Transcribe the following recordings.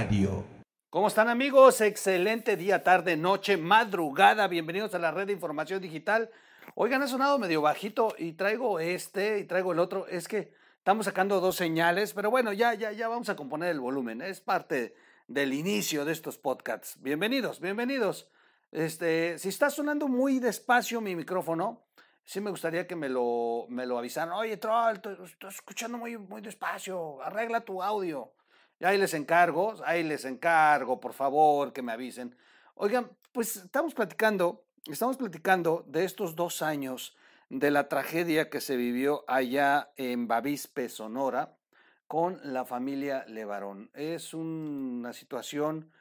Radio. ¿Cómo están amigos? Excelente día, tarde, noche, madrugada. Bienvenidos a la red de información digital. Oigan, ha sonado medio bajito y traigo este y traigo el otro. Es que estamos sacando dos señales, pero bueno, ya, ya, ya vamos a componer el volumen. Es parte del inicio de estos podcasts. Bienvenidos, bienvenidos. Este, si está sonando muy despacio mi micrófono, sí me gustaría que me lo, me lo avisaran. Oye, Troll, estoy escuchando muy, muy despacio, arregla tu audio. Y ahí les encargo, ahí les encargo, por favor, que me avisen. Oigan, pues estamos platicando, estamos platicando de estos dos años de la tragedia que se vivió allá en Bavispe, Sonora, con la familia Levarón. Es una situación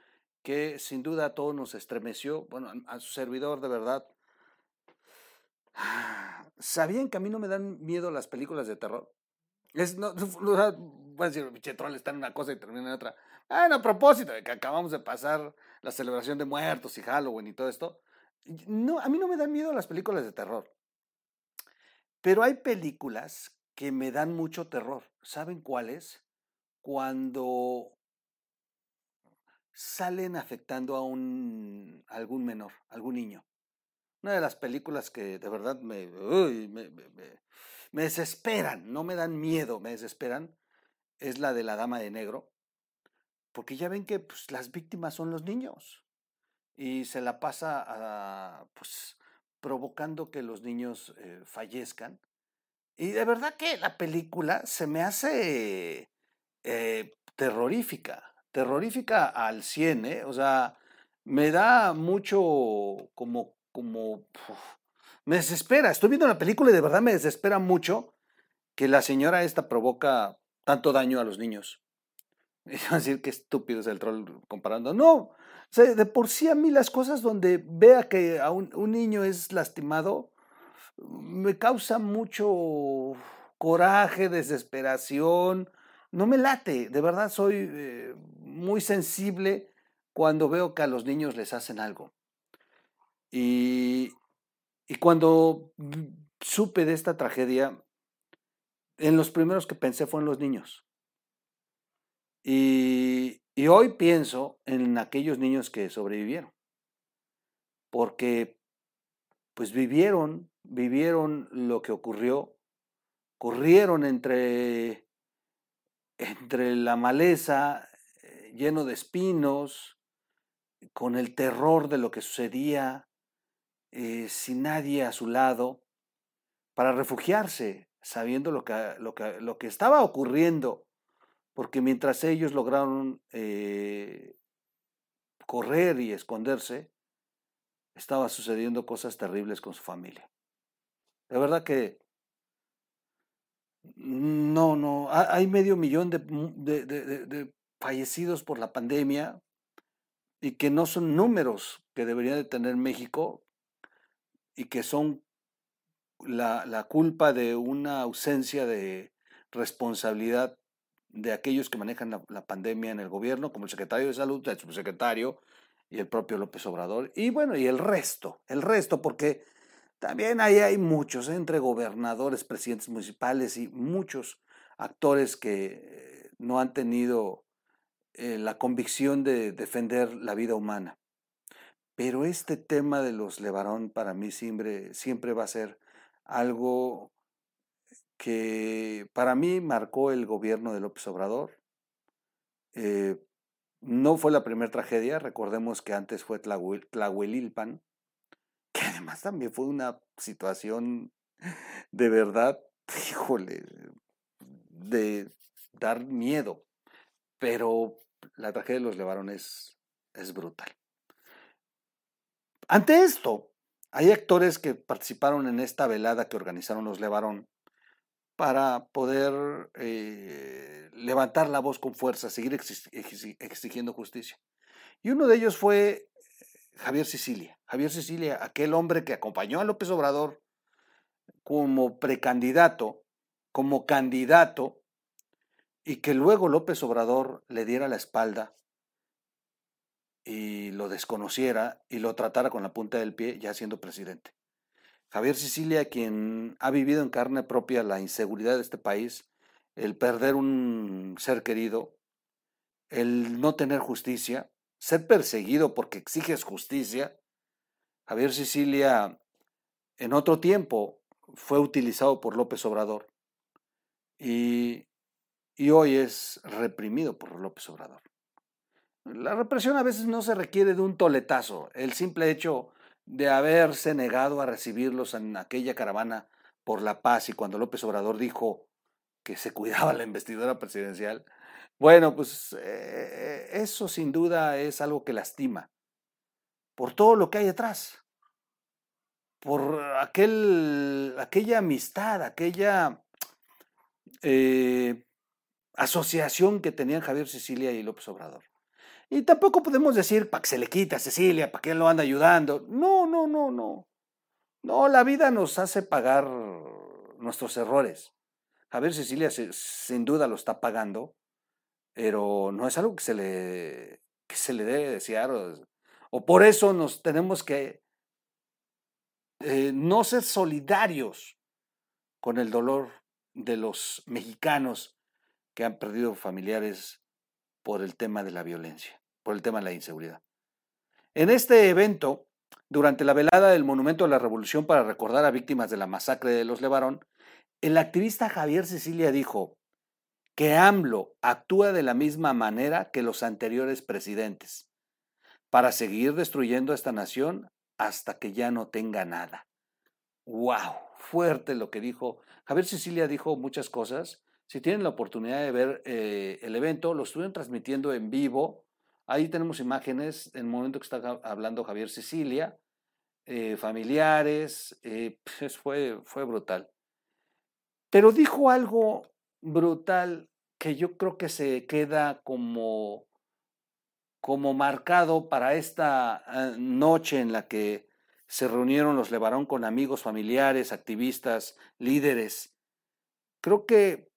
que sin duda a todos nos estremeció. Bueno, a su servidor, de verdad. ¿Sabían que a mí no me dan miedo las películas de terror? Es, a decir, Chetrol está en una cosa y termina en otra. Ah, a propósito de que acabamos de pasar la celebración de muertos y Halloween y todo esto. No, a mí no me dan miedo las películas de terror. Pero hay películas que me dan mucho terror. ¿Saben cuáles? Cuando salen afectando a un algún menor, algún niño. Una de las películas que de verdad me, me, desesperan, no me dan miedo, me desesperan, es la de la Dama de Negro, porque ya ven que pues, las víctimas son los niños y se la pasa a, pues, provocando que los niños eh, fallezcan. Y de verdad que la película se me hace eh, terrorífica terrorífica al 100, ¿eh? O sea, me da mucho como, como, me desespera. Estoy viendo la película y de verdad me desespera mucho que la señora esta provoca tanto daño a los niños. Y a decir que estúpido es el troll comparando. No, de por sí a mí las cosas donde vea que a un, niño es lastimado, me causa mucho coraje, desesperación, no me late, de verdad soy eh, muy sensible cuando veo que a los niños les hacen algo. Y, y cuando supe de esta tragedia, en los primeros que pensé fue en los niños. Y, y hoy pienso en aquellos niños que sobrevivieron, porque pues vivieron, vivieron lo que ocurrió, corrieron entre entre la maleza, eh, lleno de espinos, con el terror de lo que sucedía, eh, sin nadie a su lado, para refugiarse, sabiendo lo que, lo que, lo que estaba ocurriendo, porque mientras ellos lograron eh, correr y esconderse, estaba sucediendo cosas terribles con su familia. De verdad que no, no, hay medio millón de, fallecidos por la pandemia y que no son números que debería de tener México y que son la, culpa de una ausencia de responsabilidad de aquellos que manejan la, la, pandemia en el gobierno, como el secretario de salud, el subsecretario y el propio López Obrador. Y bueno, y el resto, el resto, porque también ahí hay muchos, ¿eh? entre gobernadores, presidentes municipales y muchos actores que eh, no han tenido eh, la convicción de defender la vida humana. Pero este tema de los Levarón para mí siempre, siempre va a ser algo que para mí marcó el gobierno de López Obrador. no fue la primera tragedia, recordemos que antes fue Tlahuelilpan, que además también fue una situación de verdad, híjole, de dar miedo, pero la tragedia de los Levarones es brutal. Ante esto, hay actores que participaron en esta velada que organizaron los Levarón para poder eh, levantar la voz con fuerza, seguir exigiendo justicia. Y uno de ellos fue Javier Sicilia. Javier Sicilia, aquel hombre que acompañó a López Obrador como precandidato, como candidato, y que luego López Obrador le diera la espalda y lo desconociera y lo tratara con la punta del pie ya siendo presidente. Javier Sicilia, quien ha vivido en carne propia la inseguridad de este país, el perder un ser querido, el no tener justicia, ser perseguido porque exiges justicia. Javier Sicilia en otro tiempo fue utilizado por López Obrador y, y hoy es reprimido por López Obrador. La represión a veces no se requiere de un toletazo. El simple hecho de haberse negado a recibirlos en aquella caravana por la paz y cuando López Obrador dijo que se cuidaba la investidura presidencial, bueno, pues eh, eso sin duda es algo que lastima por todo lo que hay detrás, por aquel, aquella amistad, aquella eh, asociación que tenían Javier Cecilia y López Obrador. Y tampoco podemos decir para que se le quite a Cecilia, para que él lo anda ayudando. No, no, no, no. No, la vida nos hace pagar nuestros errores. Javier Cecilia sin duda lo está pagando, pero no es algo que se le, que se le debe desear. O, por eso nos tenemos que eh, no ser solidarios con el dolor de los mexicanos que han perdido familiares por el tema de la violencia, por el tema de la inseguridad. En este evento, durante la velada del Monumento a la Revolución para recordar a víctimas de la masacre de los Levarón, el activista Javier Cecilia dijo que AMLO actúa de la misma manera que los anteriores presidentes, para seguir destruyendo esta nación hasta que ya no tenga nada. ¡Wow! Fuerte lo que dijo. Javier Cecilia dijo muchas cosas. Si tienen la oportunidad de ver eh, el evento, lo estuvieron transmitiendo en vivo. Ahí tenemos imágenes en el momento que está hablando Javier Cecilia, eh, familiares, eh, pues fue, fue brutal. Pero dijo algo brutal que yo creo que se queda como, como marcado para esta ah, noche en la que se reunieron los Levarón con amigos, familiares, activistas, líderes. Creo que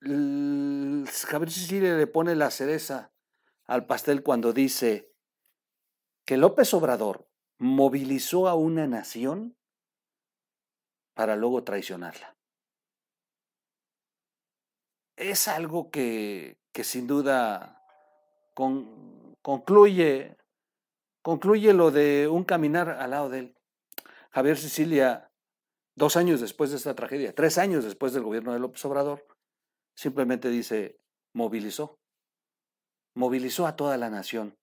Javier Sicilia le pone la cereza al pastel cuando dice que López Obrador movilizó a una nación para luego traicionarla. Es algo que, que sin duda concluye, concluye lo de un caminar al lado de él. Javier Sicilia, dos años después de esta tragedia, tres años después del gobierno de López Obrador, simplemente dice, movilizó, movilizó a toda la nación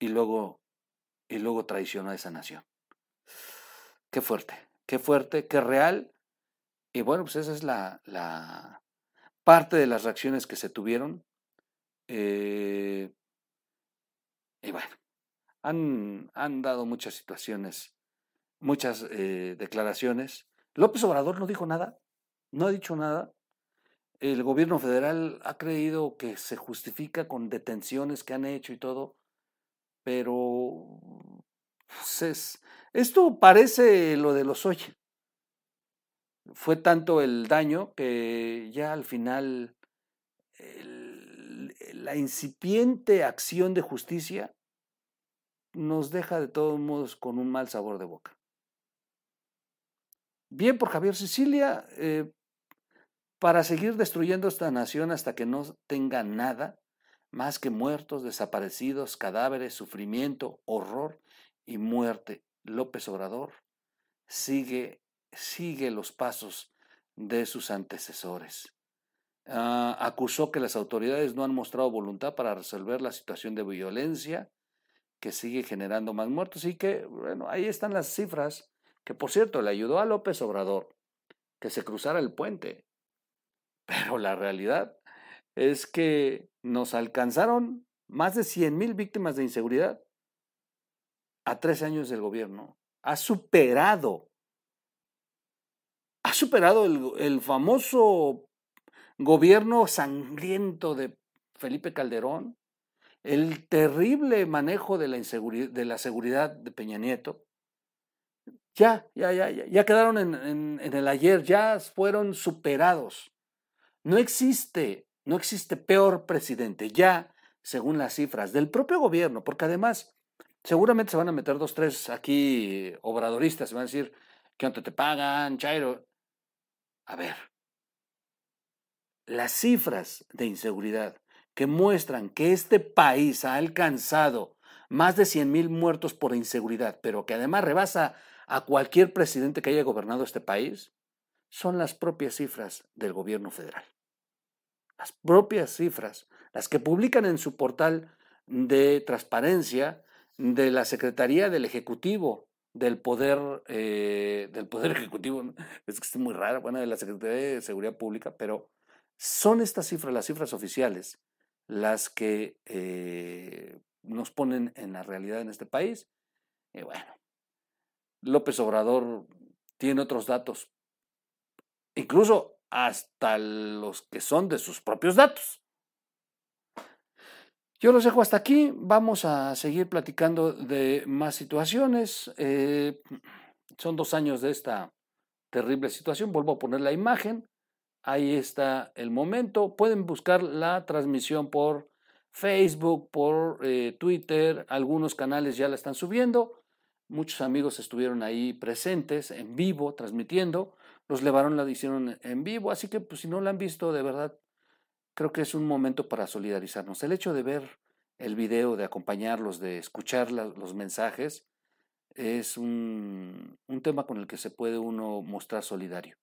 y luego, y luego traicionó a esa nación. Qué fuerte qué fuerte, qué real. Y bueno, pues esa es la, la parte de las reacciones que se tuvieron. Eh, y bueno, han, han, dado muchas situaciones, muchas eh, declaraciones. López Obrador no dijo nada, no ha dicho nada. El gobierno federal ha creído que se justifica con detenciones que han hecho y todo, pero pues, esto parece lo de los Oye. Fue tanto el daño que ya al final la incipiente acción de justicia nos deja de todos modos con un mal sabor de boca. Bien por Javier Sicilia, eh, para seguir destruyendo esta nación hasta que no tenga nada más que muertos, desaparecidos, cadáveres, sufrimiento, horror y muerte. López Obrador sigue, sigue los pasos de sus antecesores. Ah, acusó que las autoridades no han mostrado voluntad para resolver la situación de violencia que sigue generando más muertos y que, bueno, ahí están las cifras, que por cierto le ayudó a López Obrador que se cruzara el puente. Pero la realidad es que nos alcanzaron más de 100 mil víctimas de inseguridad a tres años del gobierno, ha superado, ha superado el, famoso gobierno sangriento de Felipe Calderón, el terrible manejo de la, de la seguridad de Peña Nieto. Ya, ya, ya, ya, ya quedaron en el ayer, ya fueron superados. No existe, no existe peor presidente, ya, según las cifras del propio gobierno, porque además seguramente se van a meter dos, tres aquí obradoristas, se van a decir, ¿qué onda te pagan, Chairo? A ver, las cifras de inseguridad que muestran que este país ha alcanzado más de 100 mil muertos por inseguridad, pero que además rebasa a cualquier presidente que haya gobernado este país, son las propias cifras del gobierno federal. Las propias cifras, las que publican en su portal de transparencia de la Secretaría del Ejecutivo del Poder, eh, del poder Ejecutivo, es que es muy raro, bueno, de la Secretaría de Seguridad Pública, pero son estas cifras, las cifras oficiales, las que eh, nos ponen en la realidad en este país. Y bueno, López Obrador tiene otros datos, incluso hasta los que son de sus propios datos. Yo los dejo hasta aquí, vamos a seguir platicando de más situaciones. Eh, son dos años de esta terrible situación, vuelvo a poner la imagen, ahí está el momento, pueden buscar la transmisión por Facebook, por eh, Twitter, algunos canales ya la están subiendo, muchos amigos estuvieron ahí presentes, en vivo, transmitiendo, los Levaron la hicieron en vivo, así que pues, si no la han visto, de verdad, creo que es un momento para solidarizarnos. El hecho de ver el video, de acompañarlos, de escuchar los mensajes, es un, tema con el que se puede uno mostrar solidario.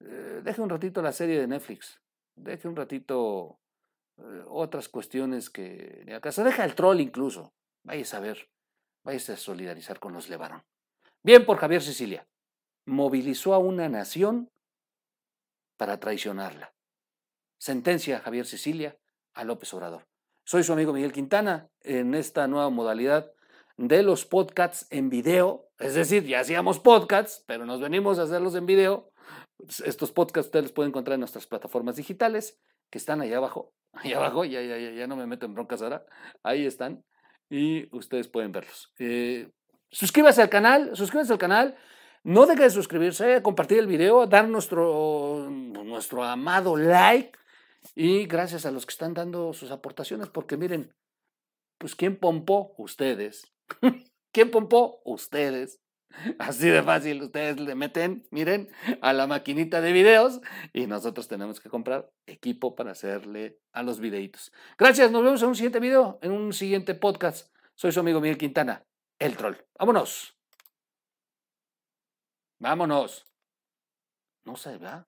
Eh, deje un ratito la serie de Netflix, deje un ratito eh, otras cuestiones que de acaso, deja el troll incluso, vaya a ver, vaya a solidarizar con los Levarón. Bien por Javier Sicilia, movilizó a una nación para traicionarla. Sentencia Javier Sicilia a López Obrador. Soy su amigo Miguel Quintana en esta nueva modalidad de los podcasts en video. Es decir, ya hacíamos podcasts, pero nos venimos a hacerlos en video. Estos podcasts ustedes los pueden encontrar en nuestras plataformas digitales que están allá abajo. Allá abajo, ya, ya, ya, ya no me meto en broncas ahora. Ahí están. Y ustedes pueden verlos. Eh, suscríbase al canal, suscríbase al canal. No deje de suscribirse, compartir el video, dar nuestro, nuestro amado like y gracias a los que están dando sus aportaciones, porque miren, pues ¿quién pompó? Ustedes. ¿Quién pompó? Ustedes. Así de fácil, ustedes le meten, miren, a la maquinita de videos y nosotros tenemos que comprar equipo para hacerle a los videitos. Gracias, nos vemos en un siguiente video, en un siguiente podcast. Soy su amigo Miguel Quintana, el troll. Vámonos. Vámonos. No se va.